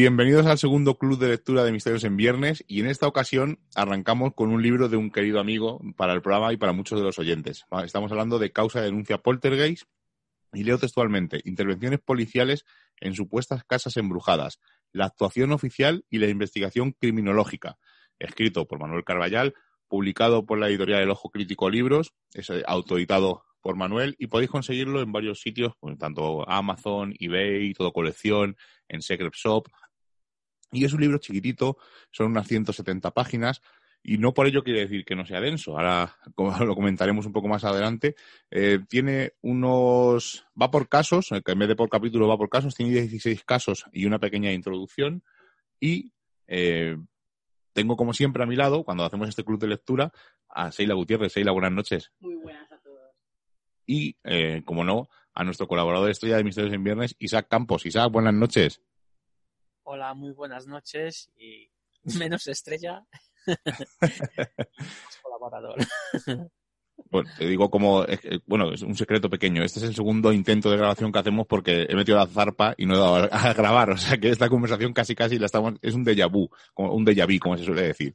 Bienvenidos al segundo club de lectura de Misterios en Viernes y en esta ocasión arrancamos con un libro de un querido amigo para el programa y para muchos de los oyentes. Estamos hablando de causa de denuncia poltergeist y leo textualmente intervenciones policiales en supuestas casas embrujadas, la actuación oficial y la investigación criminológica, escrito por Manuel Carballal, publicado por la editorial El Ojo Crítico Libros, es eh, autoeditado por Manuel y podéis conseguirlo en varios sitios, pues, tanto Amazon, eBay, todo colección, en Secret Shop. Y es un libro chiquitito, son unas 170 páginas y no por ello quiere decir que no sea denso. Ahora como lo comentaremos un poco más adelante. Eh, tiene unos, va por casos, eh, en vez de por capítulo va por casos, tiene 16 casos y una pequeña introducción y eh, tengo como siempre a mi lado, cuando hacemos este club de lectura, a Seila Gutiérrez. Seila, buenas noches. Muy buenas a todos. Y, eh, como no, a nuestro colaborador estrella de Misterios en Viernes, Isaac Campos. Isaac, buenas noches. Hola, muy buenas noches y menos estrella. colaborador. Bueno, te digo como, bueno, es un secreto pequeño. Este es el segundo intento de grabación que hacemos porque he metido la zarpa y no he dado a, grabar. O sea que esta conversación casi casi la estamos, es un déjà vu, como un déjà vu, como se suele decir.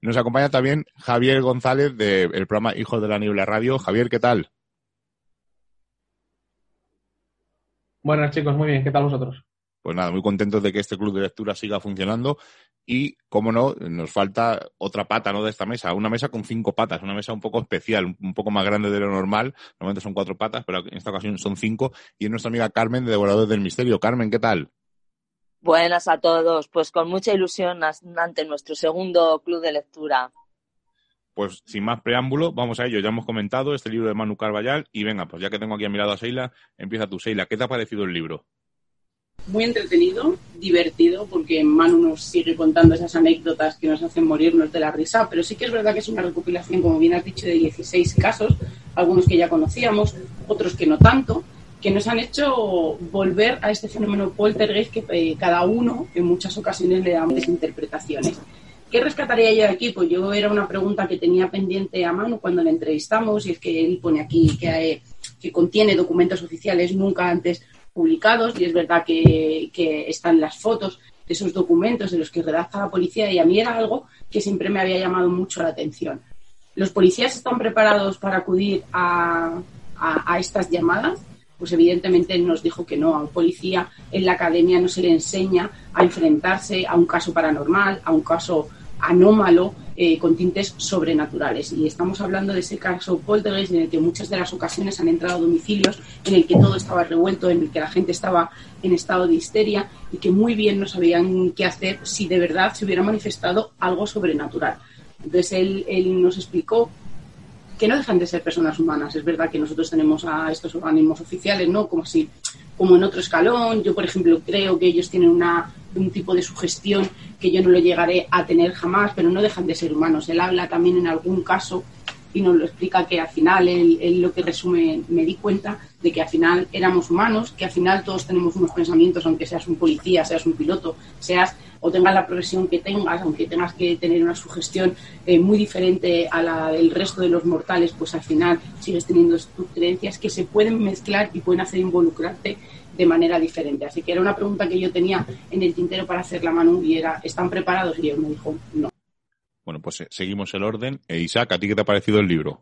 Nos acompaña también Javier González del programa Hijos de la Niebla Radio. Javier, ¿qué tal? Buenas chicos, muy bien, ¿qué tal vosotros? Pues nada, muy contentos de que este club de lectura siga funcionando y, como no, nos falta otra pata ¿no? de esta mesa, una mesa con cinco patas, una mesa un poco especial, un- poco más grande de lo normal. Normalmente son cuatro patas, pero en esta ocasión son cinco. Y es nuestra amiga Carmen de Devoradores del Misterio. Carmen, ¿qué tal? Buenas a todos, pues con mucha ilusión ante nuestro segundo club de lectura. Pues sin más preámbulo, vamos a ello. Ya hemos comentado este libro de Manu Carballal y venga, pues ya que tengo aquí a mi lado a Seila, empieza tú, Seila. ¿Qué te ha parecido el libro? Muy entretenido, divertido, porque Manu nos sigue contando esas anécdotas que nos hacen morirnos de la risa, pero sí que es verdad que es una recopilación, como bien has dicho, de 16 casos, algunos que ya conocíamos, otros que no tanto, que nos han hecho volver a este fenómeno poltergeist que eh, cada uno en muchas ocasiones le damos interpretaciones. ¿Qué rescataría yo de aquí? Pues yo era una pregunta que tenía pendiente a Manu cuando le entrevistamos, y es que él pone aquí que, eh, que contiene documentos oficiales nunca antes publicados y es verdad que, están las fotos de esos documentos de los que redacta la policía y a mí era algo que siempre me había llamado mucho la atención. ¿Los policías están preparados para acudir a, a, a estas llamadas? Pues evidentemente él nos dijo que no. A un policía en la academia no se le enseña a enfrentarse a un caso paranormal, a un caso anómalo eh, con tintes sobrenaturales. Y estamos hablando de ese caso Poltergeist en el que muchas de las ocasiones han entrado domicilios en el que todo estaba revuelto, en el que la gente estaba en estado de histeria y que muy bien no sabían qué hacer si de verdad se hubiera manifestado algo sobrenatural. Entonces él, él nos explicó que no dejan de ser personas humanas. Es verdad que nosotros tenemos a estos organismos oficiales, ¿no? Como si, como en otro escalón. Yo, por ejemplo, creo que ellos tienen una, un tipo de sugestión que yo no lo llegaré a tener jamás, pero no dejan de ser humanos. Él habla también en algún caso y nos lo explica que al final él, lo que resume, me di cuenta de que al final éramos humanos, que al final todos tenemos unos pensamientos, aunque seas un policía, seas un piloto, seas o tengas la profesión que tengas, aunque tengas que tener una sugestión eh, muy diferente a la del resto de los mortales, pues al final sigues teniendo tus creencias que se pueden mezclar y pueden hacer involucrarte de manera diferente. Así que era una pregunta que yo tenía en el tintero para hacer la Manu y era, ¿están preparados? Y él me dijo, no. Bueno, pues eh, seguimos el orden. E Isaac, ¿a ti qué te ha parecido el libro?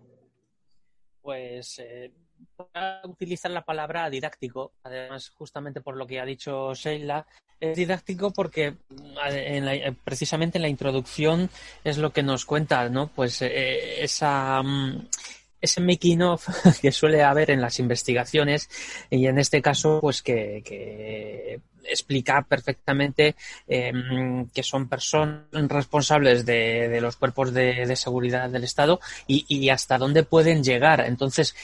Pues eh, voy a utilizar la palabra didáctico, además justamente por lo que ha dicho Sheila, es didáctico porque mm, en la- eh, precisamente en la introducción es lo que nos cuenta, ¿no? Pues eh, esa mm, ese making of que suele haber en las investigaciones y en este caso pues que, explica perfectamente eh, que son personas responsables de, los cuerpos de, seguridad del Estado y hasta dónde pueden llegar. Entonces,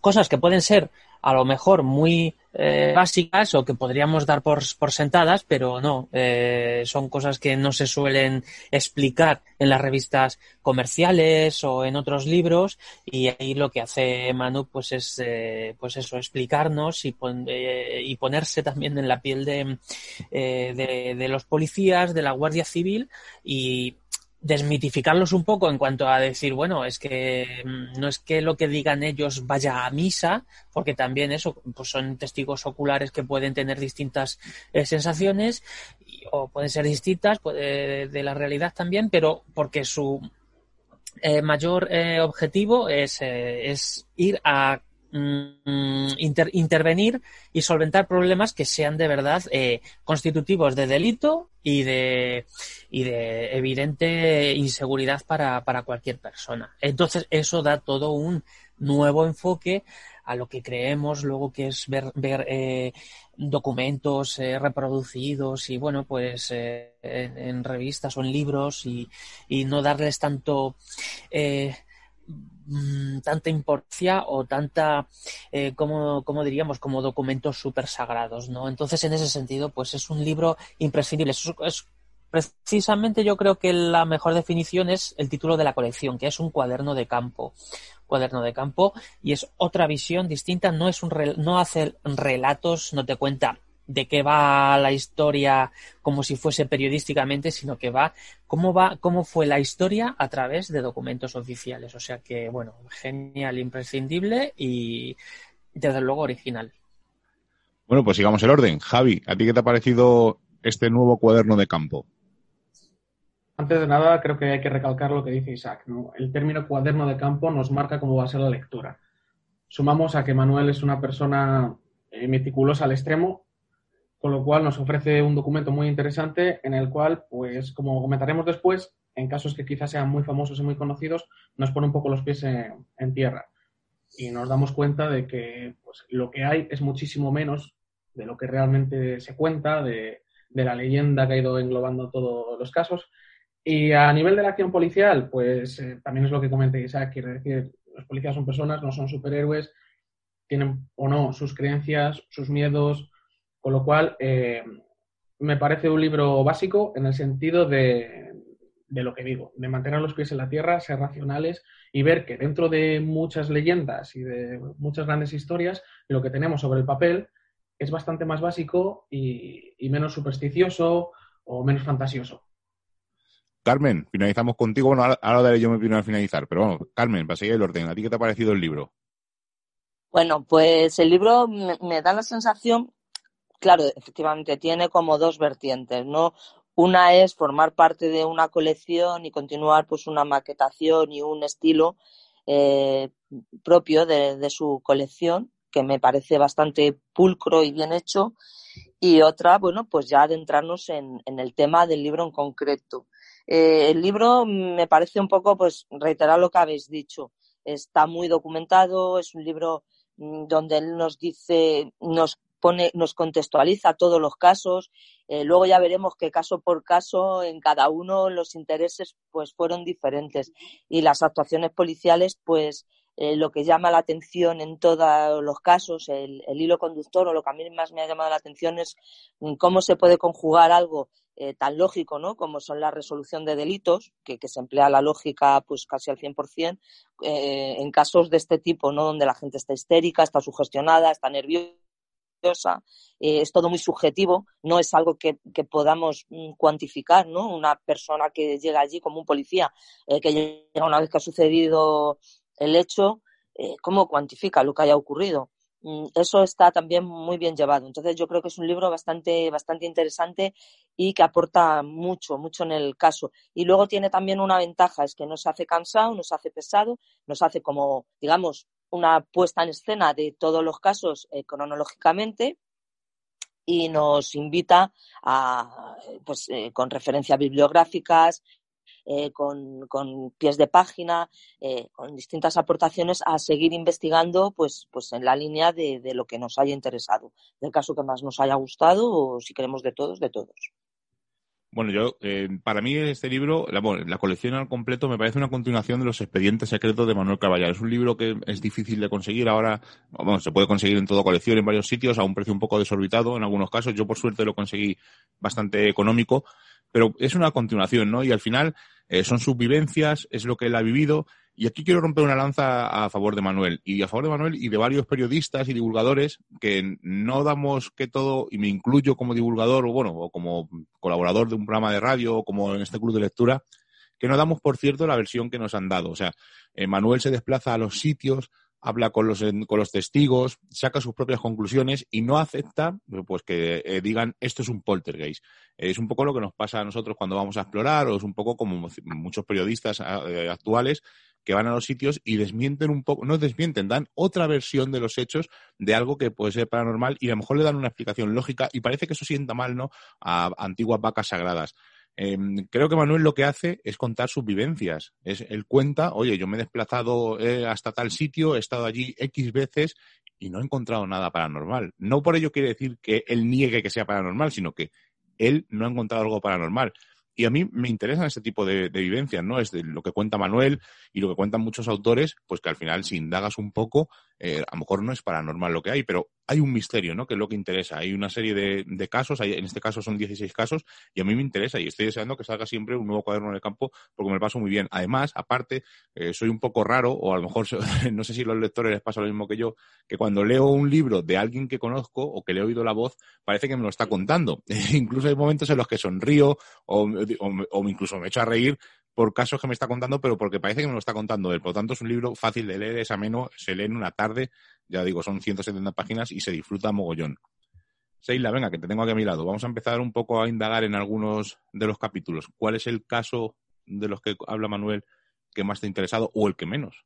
cosas que pueden ser a lo mejor muy eh, básicas o que podríamos dar por, por sentadas, pero no, eh, son cosas que no se suelen explicar en las revistas comerciales o en otros libros y ahí lo que hace Manu pues es eh, pues eso, explicarnos y, pon- eh, y ponerse también en la piel de, eh, de, de los policías, de la Guardia Civil y desmitificarlos un poco en cuanto a decir, bueno, es que mm, no es que lo que digan ellos vaya a misa, porque también eso, pues son testigos oculares que pueden tener distintas eh, sensaciones o pueden ser distintas puede- de la realidad también, pero porque su eh, mayor eh, objetivo es, eh, es ir a inter- intervenir y solventar problemas que sean de verdad eh, constitutivos de delito y de, y de evidente inseguridad para, para cualquier persona. Entonces, eso da todo un nuevo enfoque a lo que creemos luego que es ver, ver eh, documentos eh, reproducidos y bueno pues en, en revistas o en libros y, y no darles tanto mm, tanta importancia o tanta eh, como, como diríamos como documentos súper sagrados no entonces en ese sentido pues es un libro imprescindible. Es, es precisamente yo creo que la mejor definición es el título de la colección que es un cuaderno de campo. Cuaderno de campo y es otra visión distinta no es un no hace relatos no te cuenta de qué va la historia como si fuese periodísticamente, sino que va cómo va, cómo fue la historia a través de documentos oficiales. O sea que, bueno, genial, imprescindible y desde luego original. Bueno, pues sigamos el orden. Javi, ¿a ti qué te ha parecido este nuevo cuaderno de campo? Antes de nada, creo que hay que recalcar lo que dice Isaac. ¿no? El término cuaderno de campo nos marca cómo va a ser la lectura. Sumamos a que Manuel es una persona eh, meticulosa al extremo, con lo cual nos ofrece un documento muy interesante en el cual, pues, como comentaremos después, en casos que quizás sean muy famosos y muy conocidos, nos pone un poco los pies en, tierra. Y nos damos cuenta de que pues, lo que hay es muchísimo menos de lo que realmente se cuenta, de, de la leyenda que ha ido englobando todos los casos. Y a nivel de la acción policial, pues eh, también es lo que comenta Isaac, quiere decir, los policías son personas, no son superhéroes, tienen o no sus creencias, sus miedos, con lo cual eh, me parece un libro básico en el sentido de, de lo que digo, de mantener los pies en la tierra, ser racionales y ver que dentro de muchas leyendas y de muchas grandes historias, lo que tenemos sobre el papel es bastante más básico y, y menos supersticioso o menos fantasioso. Carmen, finalizamos contigo. Bueno, ahora, daré yo mi opinión al finalizar, pero vamos, Carmen, para seguir el orden, ¿a ti qué te ha parecido el libro? Bueno, pues el libro me, me da la sensación claro, efectivamente, tiene como dos vertientes, ¿no? Una es formar parte de una colección y continuar pues una maquetación y un estilo eh, propio de, su colección, que me parece bastante pulcro y bien hecho. Y otra, bueno, pues ya adentrarnos en, en el tema del libro en concreto. Eh, el libro me parece un poco, pues, reiterar lo que habéis dicho. Está muy documentado, es un libro mm, donde él nos dice, nos pone, nos contextualiza todos los casos. Eh, luego ya veremos que caso por caso, en cada uno los intereses pues fueron diferentes y las actuaciones policiales, pues eh, lo que llama la atención en todos los casos, el, el, hilo conductor o lo que a mí más me ha llamado la atención es mm, cómo se puede conjugar algo eh, tan lógico, ¿no? Como son la resolución de delitos, que, se emplea la lógica pues casi al 100%, eh, en casos de este tipo, ¿no? Donde la gente está histérica, está sugestionada, está nerviosa, eh, es todo muy subjetivo, no es algo que, que, podamos mm, cuantificar, ¿no? Una persona que llega allí como un policía, eh, que llega una vez que ha sucedido el hecho, eh, ¿cómo cuantifica lo que haya ocurrido? Mm, eso está también muy bien llevado. Entonces yo creo que es un libro bastante, bastante interesante y que aporta mucho, mucho en el caso. Y luego tiene también una ventaja, es que no se hace cansado, no se hace pesado, nos hace como, digamos, una puesta en escena de todos los casos eh, cronológicamente y nos invita a, pues, eh, con referencias bibliográficas, eh, con, con, pies de página, con distintas aportaciones a seguir investigando pues, pues en la línea de, de, lo que nos haya interesado, del caso que más nos haya gustado o si queremos de todos, de todos. Bueno, yo, eh, para mí este libro, la, la, colección al completo, me parece una continuación de los expedientes secretos de Manuel Caballal. Es un libro que es difícil de conseguir ahora, bueno, se puede conseguir en toda colección, en varios sitios, a un precio un poco desorbitado en algunos casos. Yo, por suerte, lo conseguí bastante económico, pero es una continuación, ¿no? Y al final eh, son sus vivencias, es lo que él ha vivido. Y aquí quiero romper una lanza a favor de Manuel y a favor de Manuel y de varios periodistas y divulgadores que no damos que todo, y me incluyo como divulgador o bueno, o como colaborador de un programa de radio o como en este club de lectura, que no damos por cierto la versión que nos han dado. O sea, eh, Manuel se desplaza a los sitios, habla con los, con los testigos, saca sus propias conclusiones y no acepta pues que eh, digan esto es un poltergeist. Es un poco lo que nos pasa a nosotros cuando vamos a explorar o es un poco como muchos periodistas eh, actuales que van a los sitios y desmienten un poco, no desmienten, dan otra versión de los hechos de algo que puede ser paranormal y a lo mejor le dan una explicación lógica y parece que eso sienta mal, ¿no? A antiguas vacas sagradas. Eh, creo que Manuel lo que hace es contar sus vivencias. Es, él cuenta, oye, yo me he desplazado eh, hasta tal sitio, he estado allí X veces y no he encontrado nada paranormal. No por ello quiere decir que él niegue que sea paranormal, sino que él no ha encontrado algo paranormal. Y a mí me interesan este tipo de, de, vivencias, ¿no? Es de lo que cuenta Manuel y lo que cuentan muchos autores, pues que al final, si indagas un poco, eh, a lo mejor no es paranormal lo que hay, pero hay un misterio, ¿no? Que es lo que interesa. Hay una serie de, de casos, hay, en este caso son 16 casos, y a mí me interesa y estoy deseando que salga siempre un nuevo cuaderno en el campo porque me lo paso muy bien. Además, aparte, eh, soy un poco raro, o a lo mejor no sé si a los lectores les pasa lo mismo que yo, que cuando leo un libro de alguien que conozco o que le he oído la voz, parece que me lo está contando. incluso hay momentos en los que sonrío o, o, o incluso me echo a reír por casos que me está contando, pero porque parece que me lo está contando él. Por lo tanto, es un libro fácil de leer, es ameno, se lee en una tarde, ya digo, son 170 páginas y se disfruta mogollón. Seila, venga, que te tengo aquí a mi lado. Vamos a empezar un poco a indagar en algunos de los capítulos. ¿Cuál es el caso de los que habla Manuel que más te ha interesado o el que menos?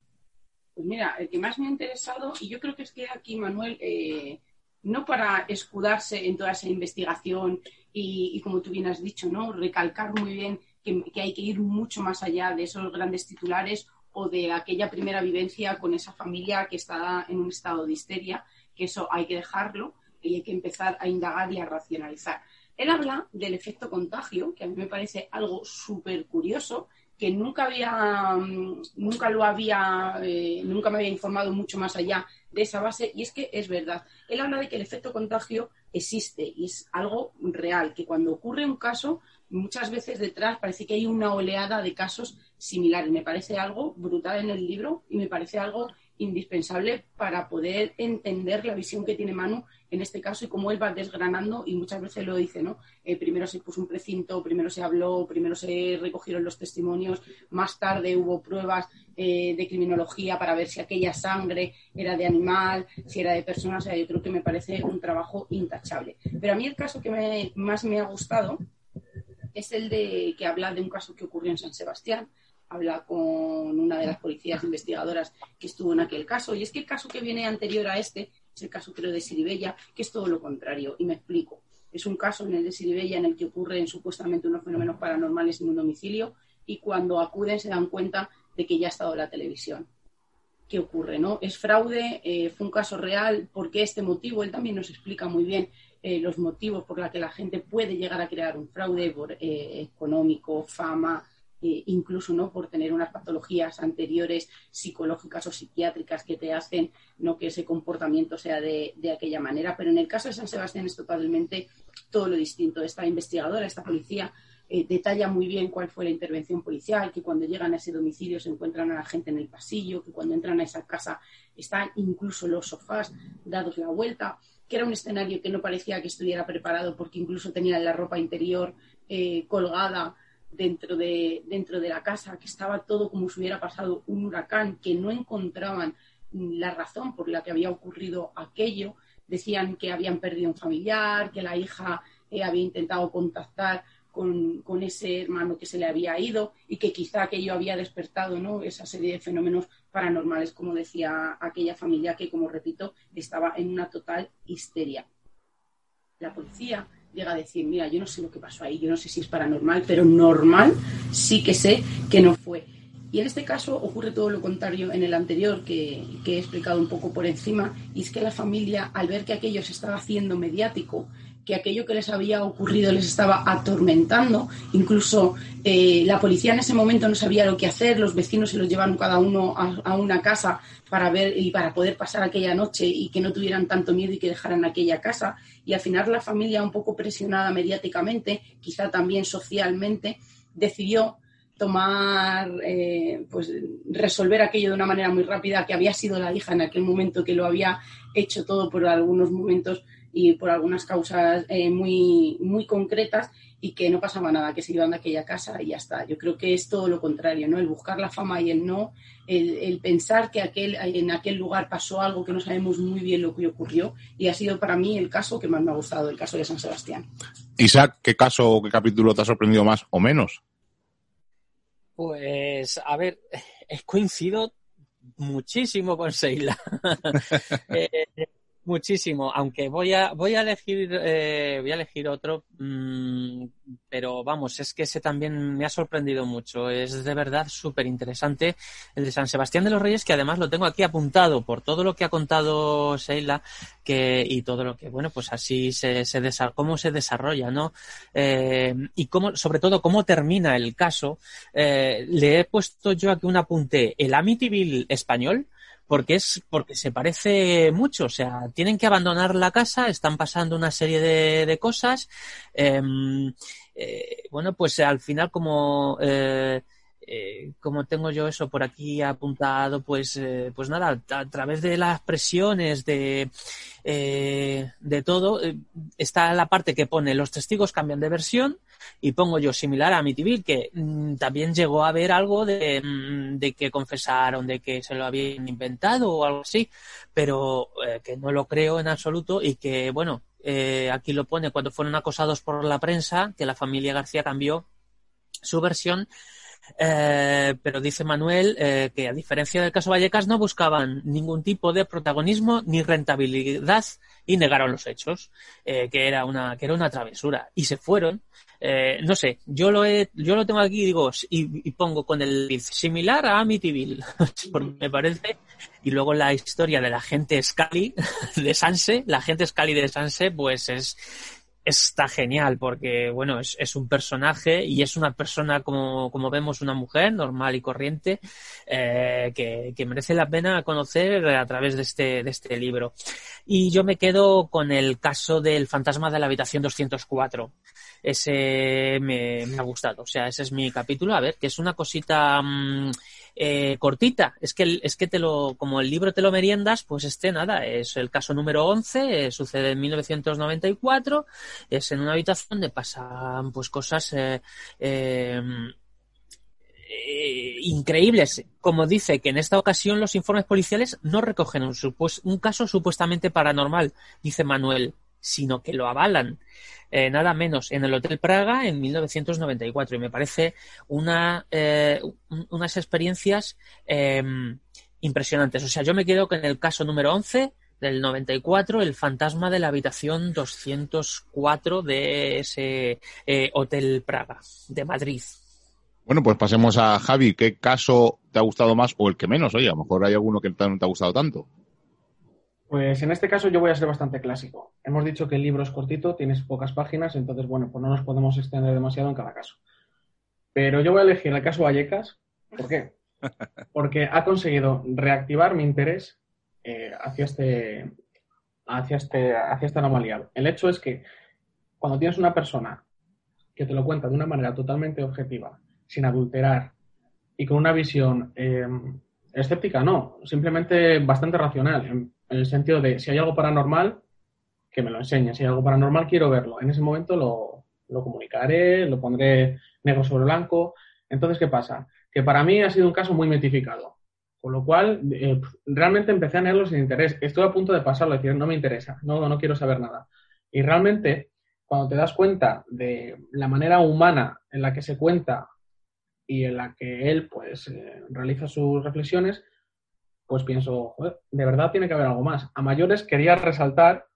Pues mira, el que más me ha interesado, y yo creo que es que aquí Manuel, eh, no para escudarse en toda esa investigación y, y, como tú bien has dicho, ¿no? Recalcar muy bien que, hay que ir mucho más allá de esos grandes titulares o de aquella primera vivencia con esa familia que está en un estado de histeria, que eso hay que dejarlo y hay que empezar a indagar y a racionalizar. Él habla del efecto contagio, que a mí me parece algo súper curioso, que nunca había, nunca lo había, eh, nunca me había informado mucho más allá de esa base, y es que es verdad. Él habla de que el efecto contagio existe y es algo real, que cuando ocurre un caso, muchas veces detrás parece que hay una oleada de casos similares. Me parece algo brutal en el libro y me parece algo indispensable para poder entender la visión que tiene Manu en este caso y cómo él va desgranando y muchas veces lo dice, ¿no? Eh, primero se puso un precinto, primero se habló, primero se recogieron los testimonios, más tarde hubo pruebas eh, de criminología para ver si aquella sangre era de animal, si era de persona, o sea, yo creo que me parece un trabajo intachable. Pero a mí el caso que me- más me ha gustado es el de que habla de un caso que ocurrió en San Sebastián, habla con una de las policías investigadoras que estuvo en aquel caso, y es que el caso que viene anterior a este es el caso creo de Siribella, que es todo lo contrario, y me explico. Es un caso en el de Siribella en el que ocurren supuestamente unos fenómenos paranormales en un domicilio y cuando acuden se dan cuenta de que ya ha estado la televisión. ¿Qué ocurre? ¿no? ¿Es fraude? Eh, ¿Fue un caso real? ¿Por qué este motivo? Él también nos explica muy bien eh, los motivos por los que la gente puede llegar a crear un fraude por, eh, económico, fama, eh, incluso no por tener unas patologías anteriores psicológicas o psiquiátricas que te hacen no que ese comportamiento sea de, de aquella manera. Pero en el caso de San Sebastián es totalmente todo lo distinto. Esta investigadora, esta policía, eh, detalla muy bien cuál fue la intervención policial, que cuando llegan a ese domicilio se encuentran a la gente en el pasillo, que cuando entran a esa casa están incluso los sofás dados la vuelta, que era un escenario que no parecía que estuviera preparado porque incluso tenían la ropa interior eh, colgada dentro de, dentro de la casa, que estaba todo como si hubiera pasado un huracán, que no encontraban la razón por la que había ocurrido aquello. Decían que habían perdido un familiar, que la hija eh, había intentado contactar con, ese hermano que se le había ido y que quizá aquello había despertado ¿no? esa serie de fenómenos paranormales, como decía aquella familia que, como repito, estaba en una total histeria. La policía llega a decir, mira, yo no sé lo que pasó ahí, yo no sé si es paranormal, pero normal sí que sé que no fue. Y en este caso ocurre todo lo contrario en el anterior que, que, he explicado un poco por encima, y es que la familia, al ver que aquello se estaba haciendo mediático, que aquello que les había ocurrido les estaba atormentando, incluso eh, la policía en ese momento no sabía lo que hacer, los vecinos se los llevaron cada uno a, una casa para ver y para poder pasar aquella noche y que no tuvieran tanto miedo y que dejaran aquella casa. Y al final la familia, un poco presionada mediáticamente, quizá también socialmente, decidió tomar, eh, pues resolver aquello de una manera muy rápida, que había sido la hija en aquel momento que lo había hecho todo por algunos momentos y por algunas causas eh, muy, muy concretas y que no pasaba nada, que se iban de aquella casa y ya está. Yo creo que es todo lo contrario, ¿no? El buscar la fama y el no, el, el pensar que aquel, en aquel lugar pasó algo que no sabemos muy bien lo que ocurrió y ha sido para mí el caso que más me ha gustado, el caso de San Sebastián. Isaac, ¿qué caso o qué capítulo te ha sorprendido más o menos? Pues, a ver, coincido muchísimo con Seila. eh, muchísimo, aunque voy a voy a elegir eh, voy a elegir otro, mmm, pero vamos, es que ese también me ha sorprendido mucho. Es de verdad súper interesante el de San Sebastián de los Reyes, que además lo tengo aquí apuntado por todo lo que ha contado Seila que, y todo lo que, bueno, pues así se, se cómo se desarrolla, ¿no? Eh, y cómo, sobre todo, cómo termina el caso. Eh, le he puesto yo aquí un apunte, el Amityville español, porque es porque se parece mucho, o sea, tienen que abandonar la casa, están pasando una serie de, de cosas, eh, eh, bueno, pues al final como eh, eh, como tengo yo eso por aquí apuntado, pues, eh, pues nada, a, través de las presiones, de, eh, de todo, está la parte que pone los testigos cambian de versión y pongo yo similar a Amityville, que mmm, también llegó a haber algo de, mmm, de, que confesaron, de que se lo habían inventado o algo así, pero eh, que no lo creo en absoluto y que, bueno, eh, aquí lo pone cuando fueron acosados por la prensa, que la familia García cambió su versión eh, pero dice Manuel eh, que a diferencia del caso Vallecas no buscaban ningún tipo de protagonismo ni rentabilidad y negaron los hechos, eh, que era una que era una travesura y se fueron. Eh, no sé, yo lo he, yo lo tengo aquí digo y, pongo con el similar a Amityville, porque me parece y luego la historia de la gente Scully de Sanse, la gente Scully de Sanse, pues es está genial porque, bueno, es, es, un personaje y es una persona, como, como vemos, una mujer normal y corriente eh, que, que, merece la pena conocer a través de este, de este libro. Y yo me quedo con el caso del fantasma de la habitación 204. Ese me, ha gustado, o sea, ese es mi capítulo. A ver, que es una cosita... Mmm, eh, cortita. Es que, es que te lo, como el libro te lo meriendas, pues este nada, es el caso número 11, eh, sucede en 1994, es en una habitación donde pasan pues cosas eh, eh, eh, increíbles. Como dice que en esta ocasión los informes policiales no recogen un, un caso supuestamente paranormal, dice Manuel, sino que lo avalan. Eh, nada menos en el Hotel Praga en 1994 y me parece una eh, un- unas experiencias eh, impresionantes. O sea, yo me quedo con el caso número 11 del 94, el fantasma de la habitación 204 de ese eh, Hotel Praga de Madrid. Bueno, pues pasemos a Javi. ¿Qué caso te ha gustado más o el que menos? Oye, a lo mejor hay alguno que no te ha gustado tanto. Pues en este caso yo voy a ser bastante clásico. Hemos dicho que el libro es cortito, tienes pocas páginas, entonces, bueno, pues no nos podemos extender demasiado en cada caso. Pero yo voy a elegir el caso Vallecas. ¿Por qué? Porque ha conseguido reactivar mi interés eh, hacia, este, hacia, este, hacia esta anomalía. El hecho es que cuando tienes una persona que te lo cuenta de una manera totalmente objetiva, sin adulterar y con una visión eh, escéptica, no, simplemente bastante racional, en, el sentido de si hay algo paranormal, que me lo enseñe, si hay algo paranormal quiero verlo, en ese momento lo, lo comunicaré, lo pondré negro sobre blanco. Entonces, ¿qué pasa? Que para mí ha sido un caso muy mitificado. Con lo cual, eh, realmente empecé a leerlo sin interés. Estuve a punto de pasarlo, decir, no me interesa, no, no quiero saber nada. Y realmente, cuando te das cuenta de la manera humana en la que se cuenta y en la que él, pues, eh, realiza sus reflexiones, pues pienso, joder, de verdad tiene que haber algo más. A mayores quería resaltar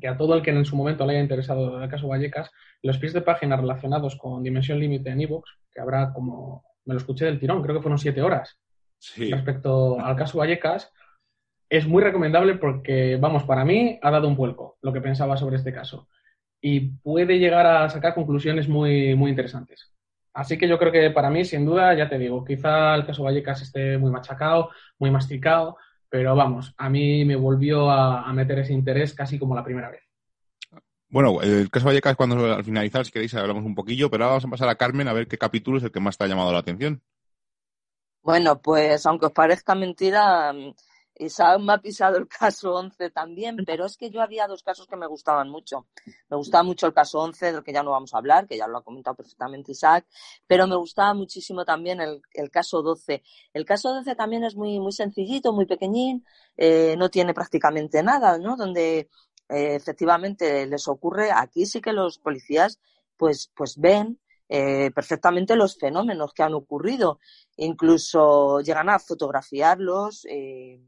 que a todo el que en su momento le haya interesado el caso Vallecas, los pies de página relacionados con Dimensión Límite en Evox, que habrá como, me lo escuché del tirón, creo que fueron siete horas, Sí. respecto al caso Vallecas, es muy recomendable porque, vamos, para mí ha dado un vuelco lo que pensaba sobre este caso y puede llegar a sacar conclusiones muy, muy interesantes. Así que yo creo que para mí, sin duda, ya te digo, quizá el caso Vallecas esté muy machacado, muy masticado, pero vamos, a mí me volvió a, a meter ese interés casi como la primera vez. Bueno, el caso Vallecas, cuando al finalizar, si queréis, hablamos un poquillo, pero ahora vamos a pasar a Carmen a ver qué capítulo es el que más te ha llamado la atención. Bueno, pues aunque os parezca mentira, Isaac me ha pisado el caso 11 también, pero es que yo había dos casos que me gustaban mucho. Me gustaba mucho el caso 11, del que ya no vamos a hablar, que ya lo ha comentado perfectamente Isaac, pero me gustaba muchísimo también el, el caso 12. El caso 12 también es muy, muy sencillito, muy pequeñín, eh, no tiene prácticamente nada, ¿no? Donde eh, efectivamente les ocurre, aquí sí que los policías pues, pues ven eh, perfectamente los fenómenos que han ocurrido. Incluso llegan a fotografiarlos eh,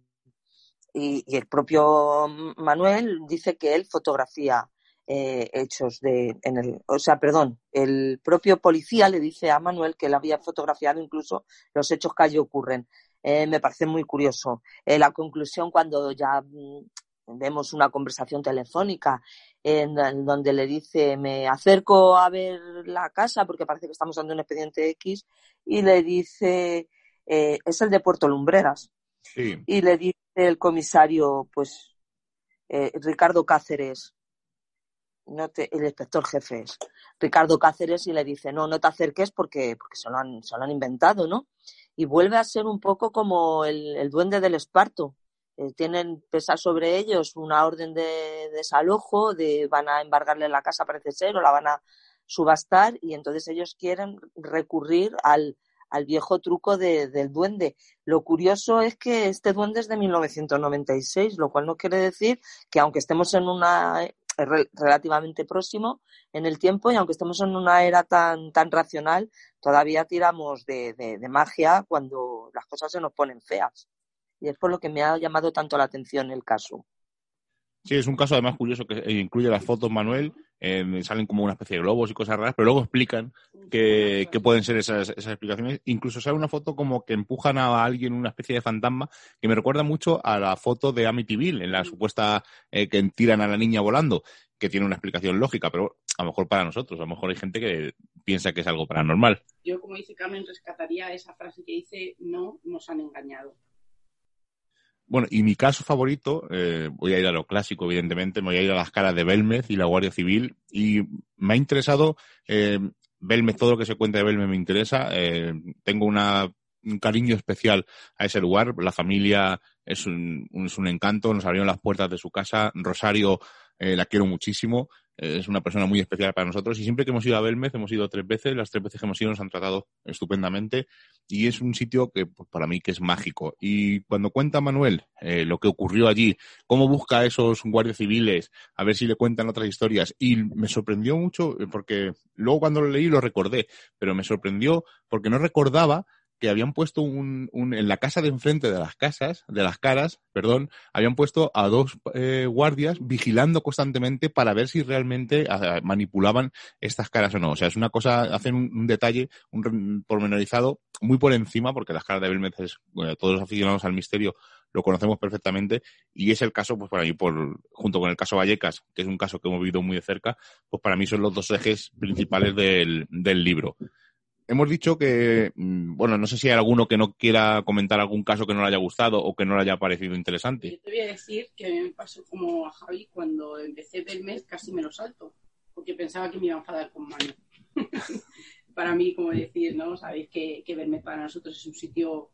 y, y, el propio Manuel dice que él fotografía eh, hechos de, en el, o sea, perdón, el propio policía le dice a Manuel que él había fotografiado incluso los hechos que allí ocurren. Eh, me parece muy curioso. Eh, la conclusión cuando ya mm, vemos una conversación telefónica en, en, donde le dice me acerco a ver la casa porque parece que estamos dando un expediente X y le dice eh, es el de Puerto Lumbreras Sí. y le dice el comisario pues eh, Ricardo Cáceres. No el inspector jefe es Ricardo Cáceres y le dice no no te acerques porque porque se lo han, han inventado no y vuelve a ser un poco como el, el duende del esparto. Eh, tienen pesar sobre ellos una orden de desalojo, de van a embargarle la casa, parece ser, o la van a subastar, y entonces ellos quieren recurrir al, al viejo truco de, del duende. Lo curioso es que este duende es de 1996, lo cual no quiere decir que aunque estemos en una relativamente próximo en el tiempo y aunque estemos en una era tan, tan racional, todavía tiramos de, de magia cuando las cosas se nos ponen feas y es por lo que me ha llamado tanto la atención el caso. Sí, es un caso además curioso que incluye las fotos, Manuel, eh, salen como una especie de globos y cosas raras, pero luego explican que, que pueden ser esas, esas, explicaciones. Incluso sale una foto como que empujan a alguien una especie de fantasma que me recuerda mucho a la foto de Amityville, en la supuesta eh, que tiran a la niña volando, que tiene una explicación lógica, pero a lo mejor para nosotros, a lo mejor hay gente que piensa que es algo paranormal. Yo, como dice Carmen, rescataría esa frase que dice, no nos han engañado. Bueno, y mi caso favorito, eh, voy a ir a lo clásico, evidentemente, me voy a ir a las caras de Belmez y la Guardia Civil, y me ha interesado, eh, Belmez, todo lo que se cuenta de Belmez me interesa, eh, tengo una un cariño especial a ese lugar. La familia es un, un- es un encanto, nos abrieron las puertas de su casa. Rosario eh, la quiero muchísimo, eh, es una persona muy especial para nosotros. Y siempre que hemos ido a Belmez, hemos ido tres veces, las tres veces que hemos ido nos han tratado estupendamente. Y es un sitio que pues, para mí que es mágico. Y cuando cuenta Manuel eh, lo que ocurrió allí, cómo busca a esos guardias civiles, a ver si le cuentan otras historias. Y me sorprendió mucho porque luego cuando lo leí lo recordé, pero me sorprendió porque no recordaba que habían puesto un, un- en la casa de enfrente de las casas, de las caras, perdón, habían puesto a dos eh, guardias vigilando constantemente para ver si realmente manipulaban estas caras o no. O sea, es una cosa, hacen un, un detalle, un pormenorizado muy por encima, porque las caras de Belmez todos los aficionados al misterio lo conocemos perfectamente, y es el caso, pues para mí, por, junto con el caso Vallecas, que es un caso que hemos vivido muy de cerca, pues para mí son los dos ejes principales del, del libro. Hemos dicho que, mm, bueno, no sé si hay alguno que no quiera comentar algún caso que no le haya gustado o que no le haya parecido interesante. Yo te voy a decir que me pasó como a Javi cuando empecé el mes casi me lo salto, porque pensaba que me iba a enfadar con Manu. para mí, como decir, ¿no? Sabéis que, que Belmez para nosotros es un sitio